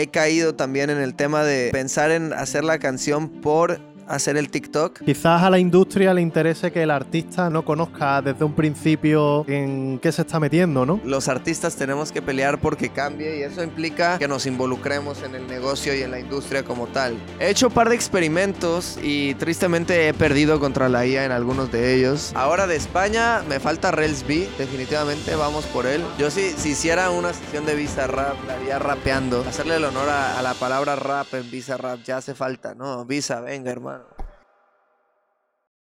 he caído también en el tema de pensar en hacer la canción por hacer el TikTok. Quizás a la industria le interese que el artista no conozca desde un principio en qué se está metiendo, ¿no? Los artistas tenemos que pelear porque cambie y eso implica que nos involucremos en el negocio y en la industria como tal. He hecho un par de experimentos y tristemente he perdido contra la IA en algunos de ellos. Ahora de España me falta Rails B, definitivamente vamos por él. Yo sí, si hiciera una sesión de Visa Rap, la haría rapeando. Hacerle el honor a, a la palabra rap en Visa Rap ya hace falta, ¿no? Visa, venga hermano.